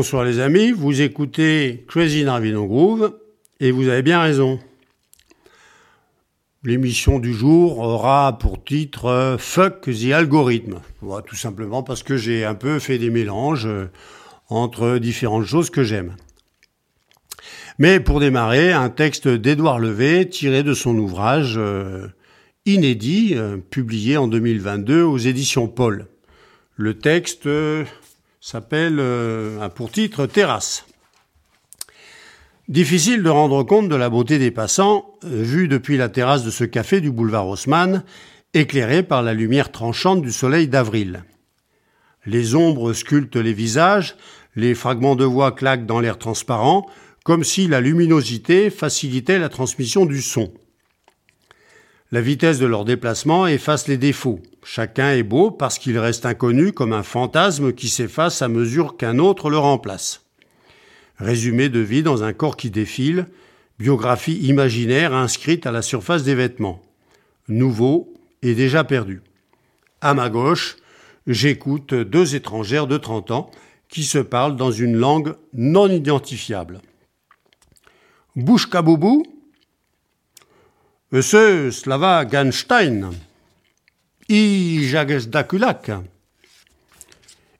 Bonsoir les amis, vous écoutez Crazy Narvino Groove et vous avez bien raison. L'émission du jour aura pour titre euh, Fuck the algorithme. Voilà, tout simplement parce que j'ai un peu fait des mélanges euh, entre différentes choses que j'aime. Mais pour démarrer, un texte d'Édouard Levé tiré de son ouvrage euh, inédit, publié en 2022 aux éditions Paul. Le texte s'appelle, euh, pour titre, Terrasse. Difficile de rendre compte de la beauté des passants, euh, vus depuis la terrasse de ce café du boulevard Haussmann, éclairé par la lumière tranchante du soleil d'avril. Les ombres sculptent les visages, les fragments de voix claquent dans l'air transparent, comme si la luminosité facilitait la transmission du son. La vitesse de leur déplacement efface les défauts. Chacun est beau parce qu'il reste inconnu comme un fantasme qui s'efface à mesure qu'un autre le remplace. Résumé de vie dans un corps qui défile, biographie imaginaire inscrite à la surface des vêtements. Nouveau et déjà perdu. À ma gauche, j'écoute deux étrangères de 30 ans qui se parlent dans une langue non identifiable. Bouche kaboubou ce Slava Ganstein, i Jagesdakulak,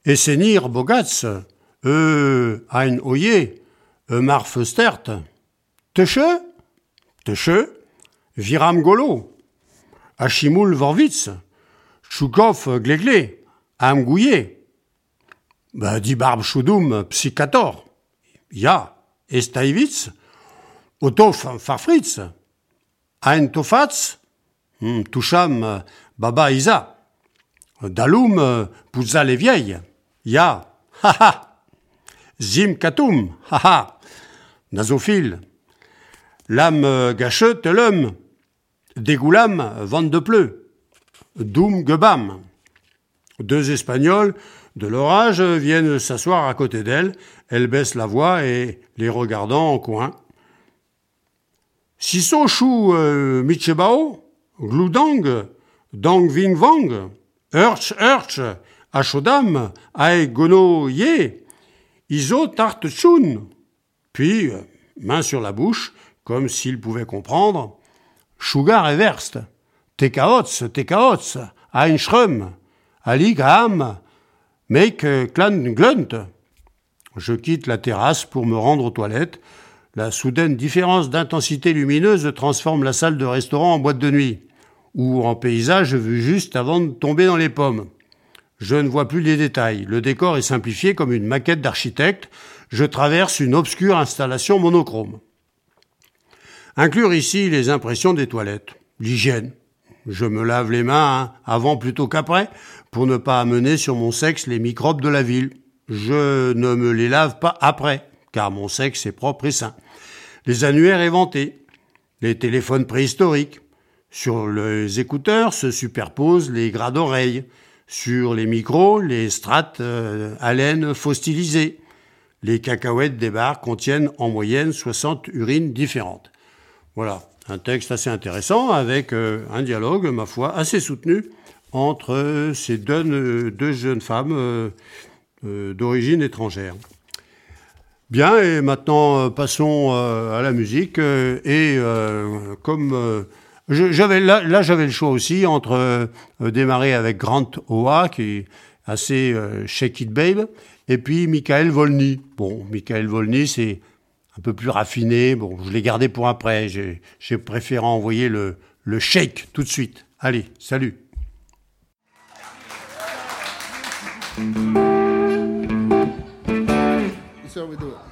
Essenir Bogats, e ein oye, e marfestert, Teche, Teche, Viram Golo, Achimoul Vorvitz, Choukov Glegle, Amgouye, bah, Dibarb Choudoum Psychator, Ya, Estaivitz, Otof Farfritz, Ein Tofatz, hmm, Toucham, Baba Isa, Daloum, Pouza les vieilles, Ya, ha Zim Katoum, ha Nazophile, L'âme gâcheux, l'homme, Dégoulam, vente de pleu, Doum Gebam. Deux Espagnols de l'orage viennent s'asseoir à côté d'elle, elle baisse la voix et, les regardant en coin, Siso Shu euh, Michebao, Gludang, Dang Ving Wang, Urch Urch, Achodam, Ae Gono Ye, Iso Tart Chun. Puis, euh, main sur la bouche, comme s'il pouvait comprendre, Sugar Everst, Tekaots, Tekaots, Ein Schrum, Ali Graham, Make Clan Glunt. Je quitte la terrasse pour me rendre aux toilettes, la soudaine différence d'intensité lumineuse transforme la salle de restaurant en boîte de nuit, ou en paysage vu juste avant de tomber dans les pommes. Je ne vois plus les détails. Le décor est simplifié comme une maquette d'architecte. Je traverse une obscure installation monochrome. Inclure ici les impressions des toilettes, l'hygiène. Je me lave les mains hein, avant plutôt qu'après pour ne pas amener sur mon sexe les microbes de la ville. Je ne me les lave pas après car mon sexe est propre et sain. Les annuaires éventés, les téléphones préhistoriques. Sur les écouteurs se superposent les gras d'oreilles. Sur les micros, les strates euh, haleines fossilisées. Les cacahuètes des bars contiennent en moyenne 60 urines différentes. Voilà, un texte assez intéressant avec euh, un dialogue, ma foi, assez soutenu entre ces deux, jeunes femmes euh, d'origine étrangère. Bien, et maintenant euh, passons euh, à la musique. Euh, et comme j'avais là, j'avais le choix aussi entre démarrer avec Grant Oa, qui est assez Shake It Babe, et puis Michael Volny. Bon, Michael Volny, c'est un peu plus raffiné. Bon, je l'ai gardé pour après. J'ai préféré envoyer le, le shake tout de suite. Allez, salut. Shall we do it?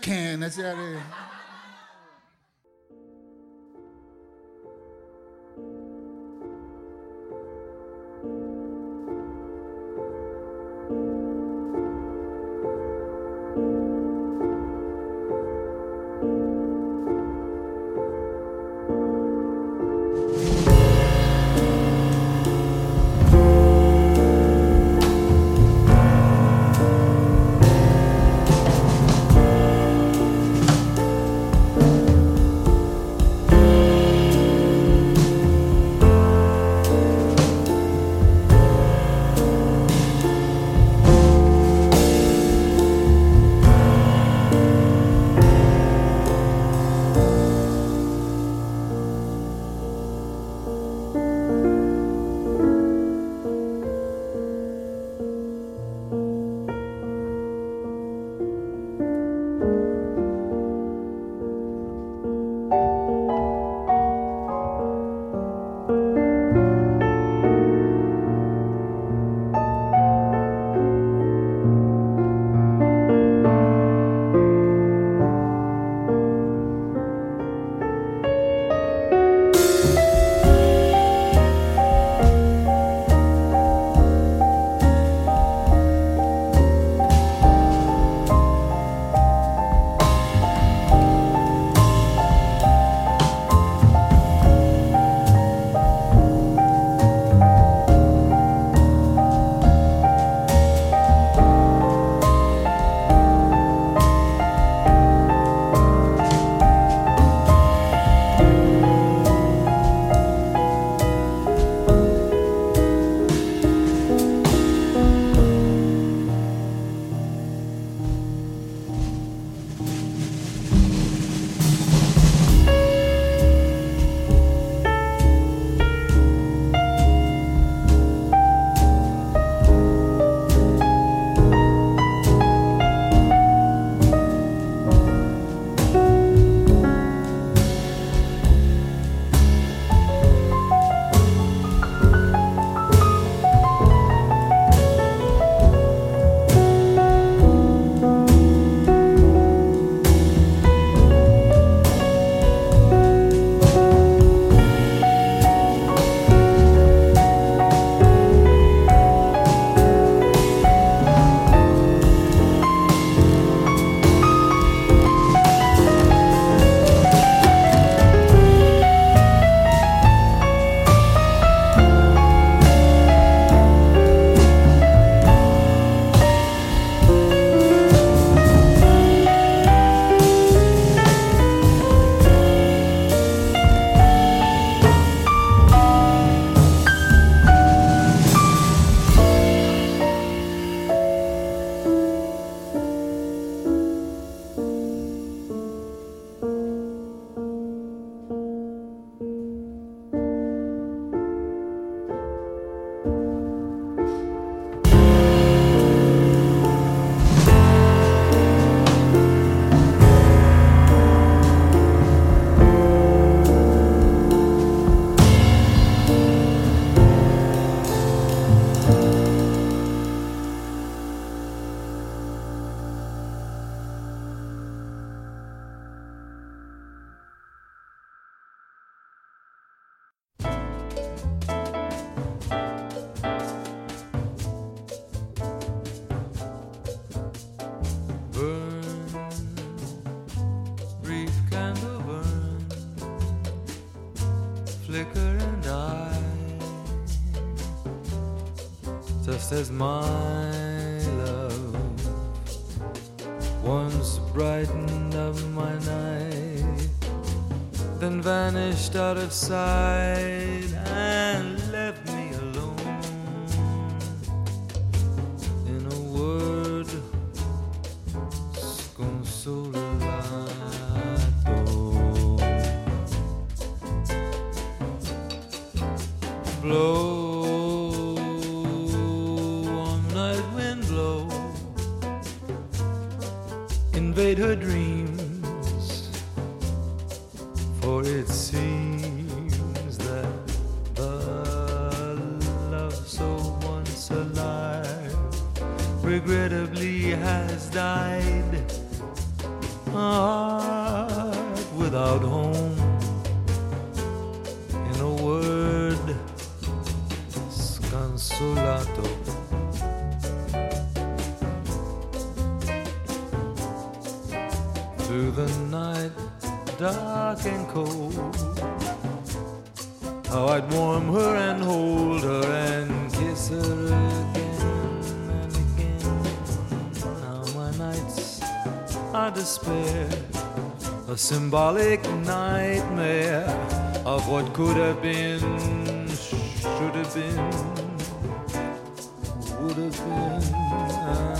Can. That's how it is. she has died. A heart without home. In a word, sconsolato. through the night, dark and cold. How I'd warm her and hold her and kiss her again. I despair. A symbolic nightmare of what could have been, should have been, would have been.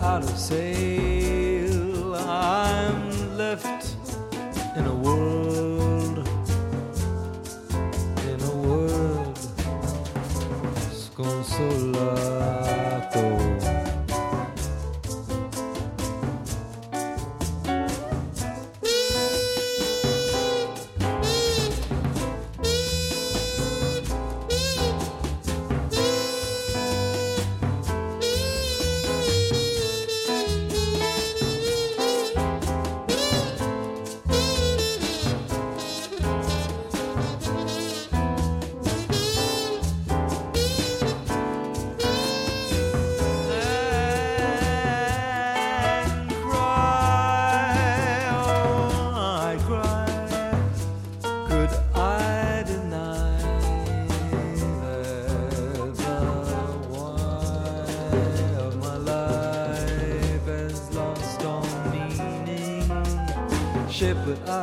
Out of say.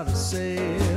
gotta say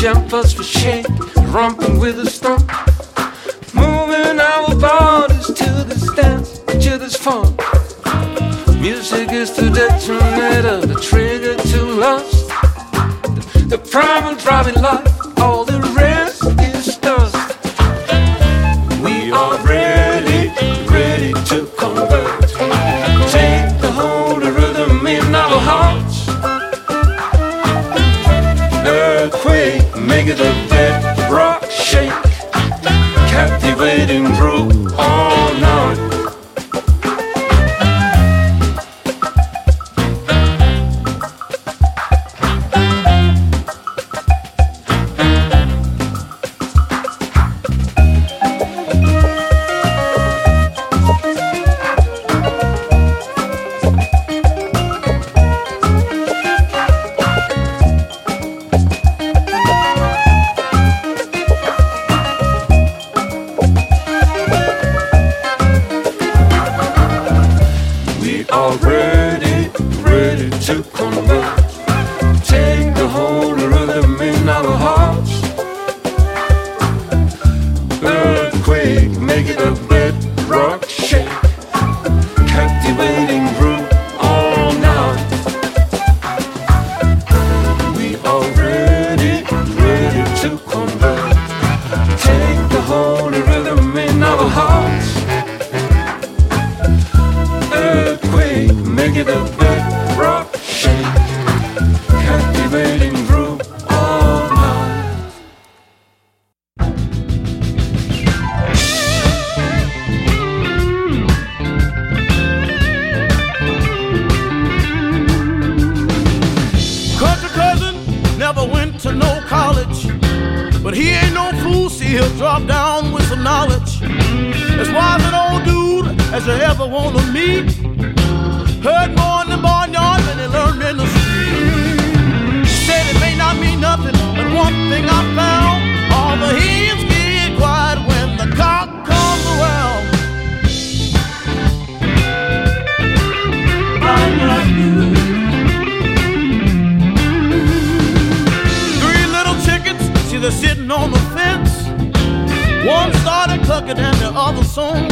jumpers for shade, romping with a stomp. Moving our bodies to this dance, to this fun. Music is the detonator, the trigger to lust. The primal driving light.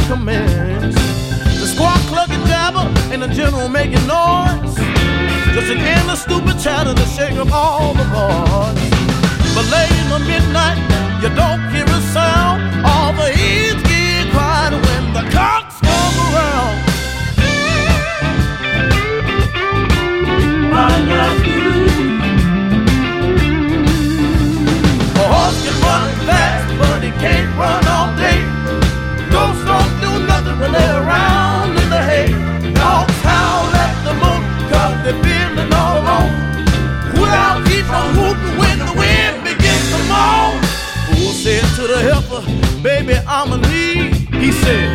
Commands. The squawk, clucking and and the general making noise. Just an endless stupid chatter to shake up all the boys. But late in the midnight, you don't hear a sound. All the heads get quiet when the car. harmony. He said,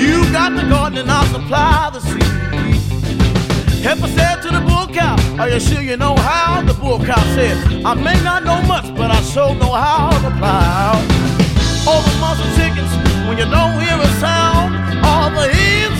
You got the garden and I'll supply the seed. Heifer said to the bull cow, Are you sure you know how? The bull cow said, I may not know much, but I sure know how to plow. All the muscle chickens, when you don't hear a sound, all the hens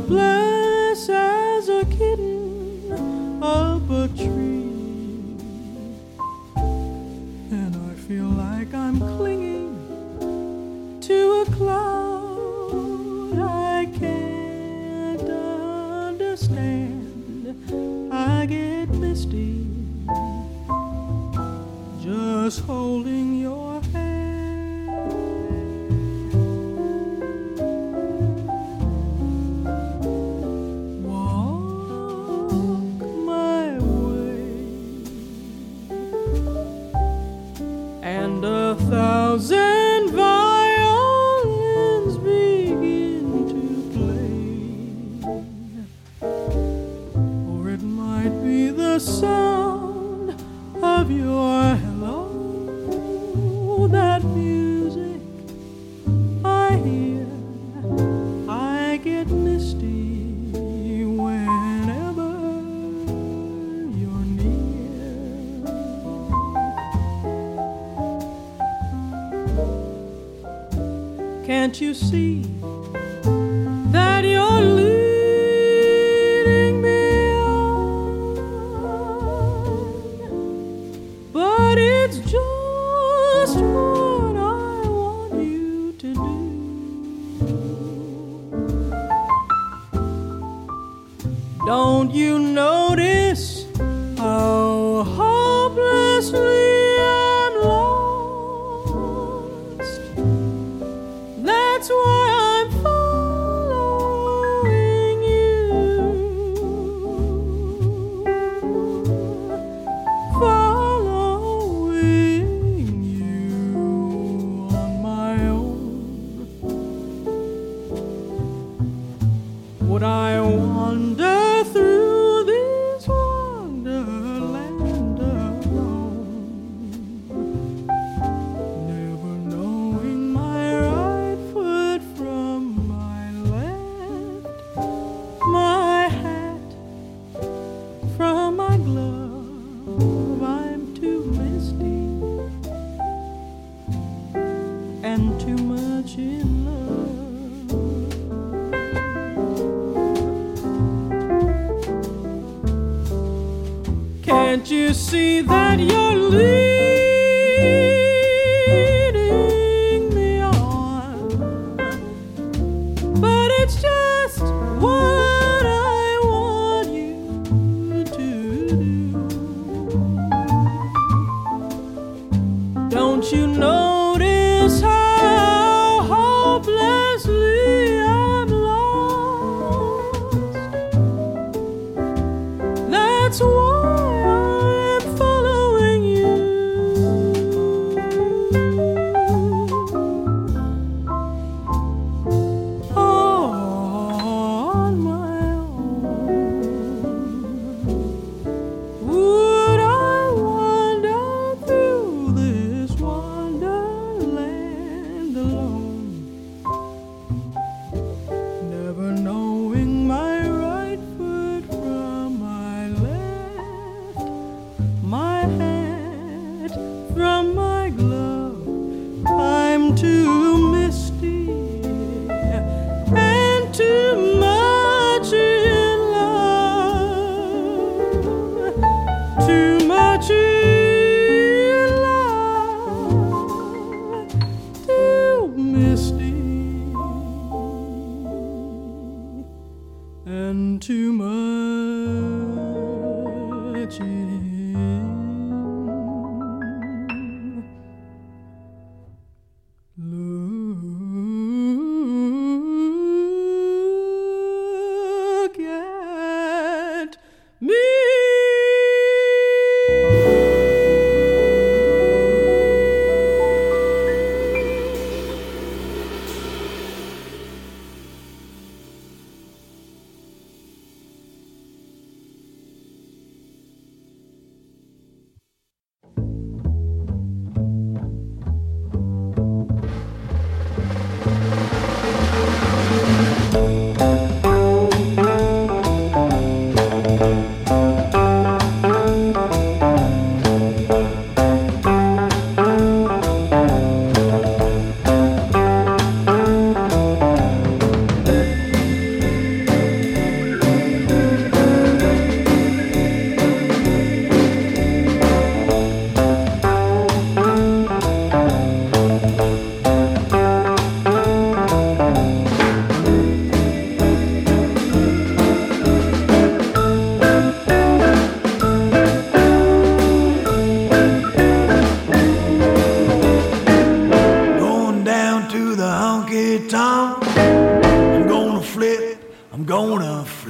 so. See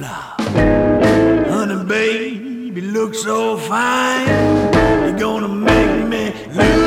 Honey, baby, look so fine. You're gonna make me lose.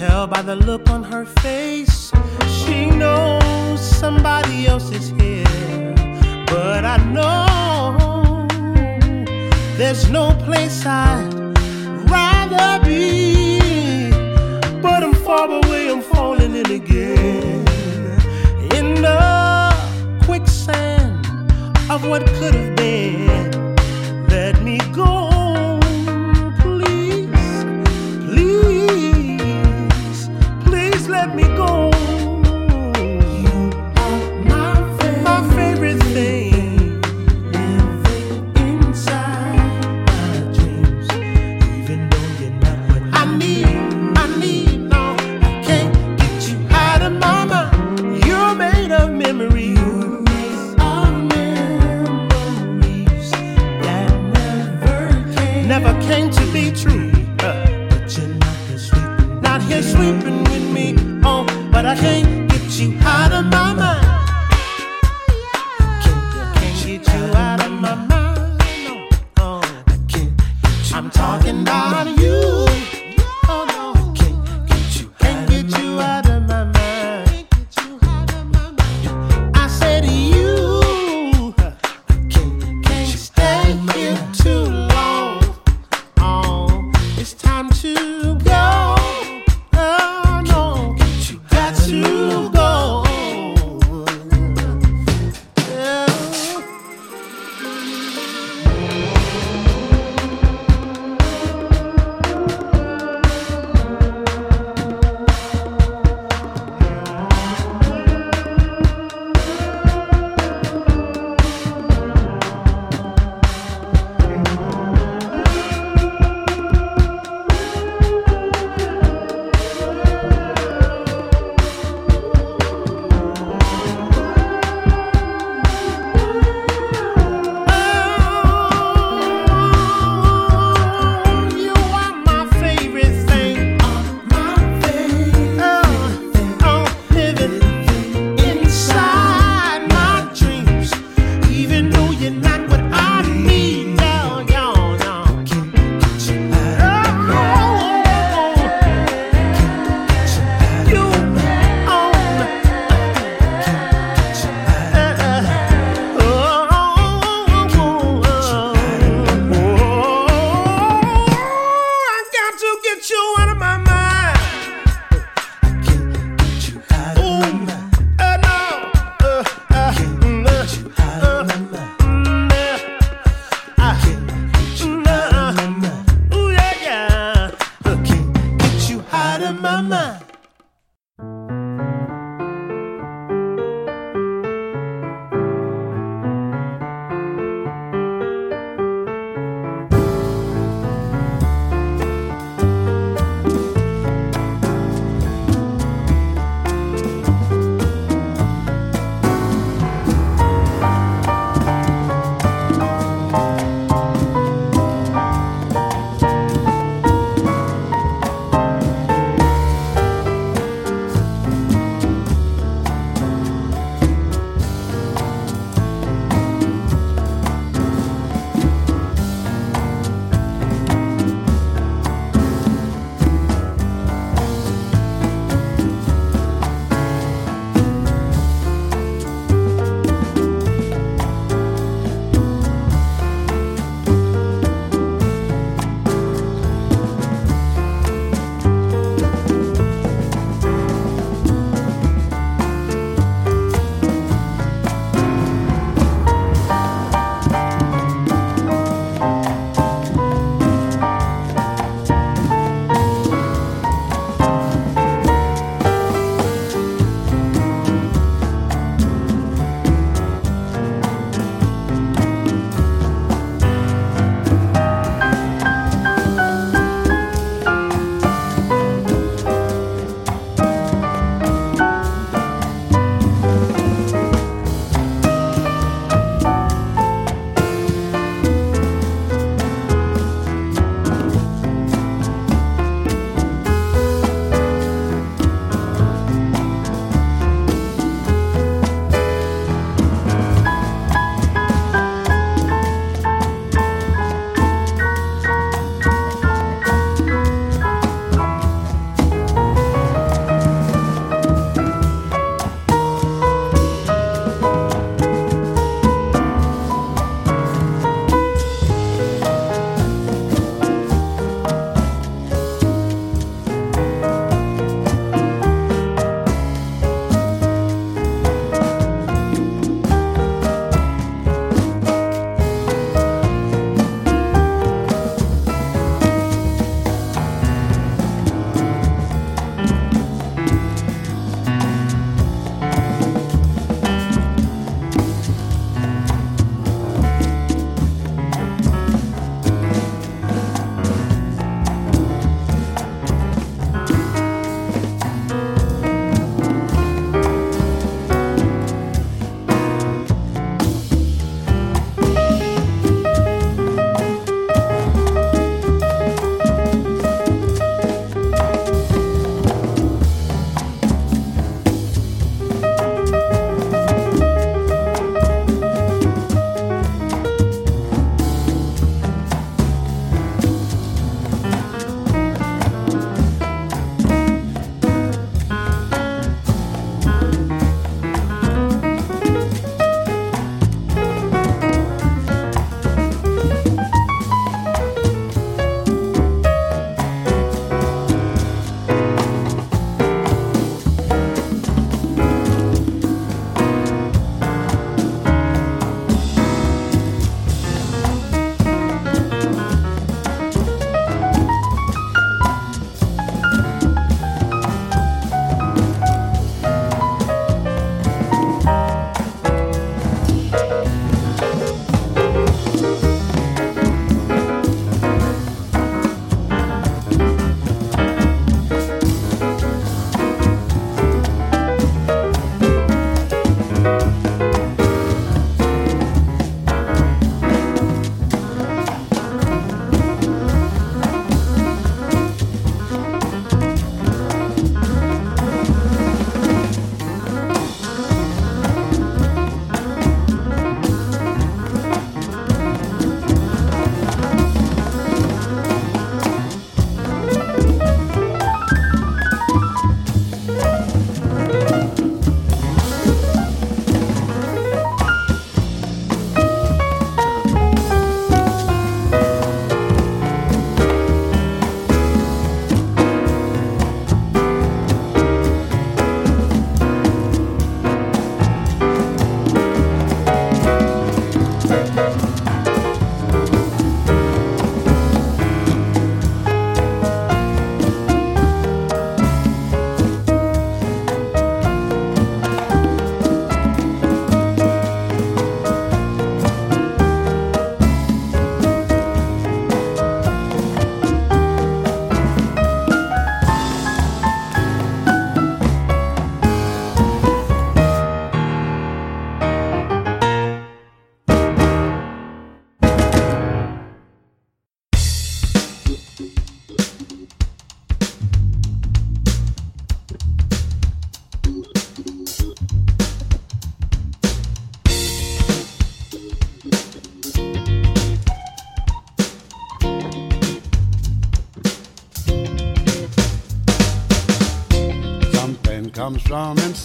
tell by the look on her face. She knows somebody else is here. But I know there's no place I'd rather be. But I'm far away, I'm falling in again. In the quicksand of what could have been.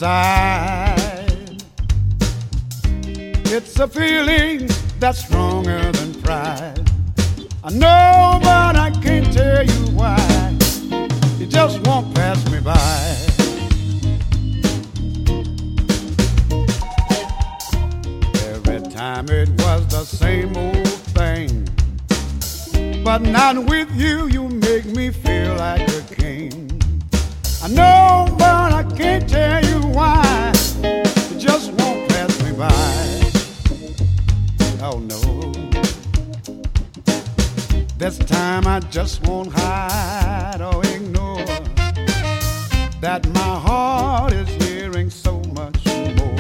Inside. It's a feeling that's stronger than pride. I know, but I can't tell you why. It just won't pass me by. Every time it was the same old thing. But not with you, you make me feel like a king. I know, but I can't tell you Oh no. This time I just won't hide or ignore that my heart is hearing so much more.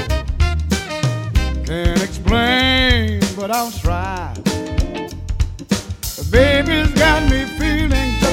Can't explain, but I'll try. The baby's got me feeling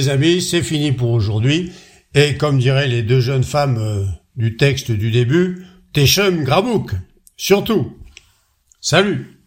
mes amis, c'est fini pour aujourd'hui. Et comme diraient les deux jeunes femmes euh, du texte du début, Techum Grabouk. Surtout. Salut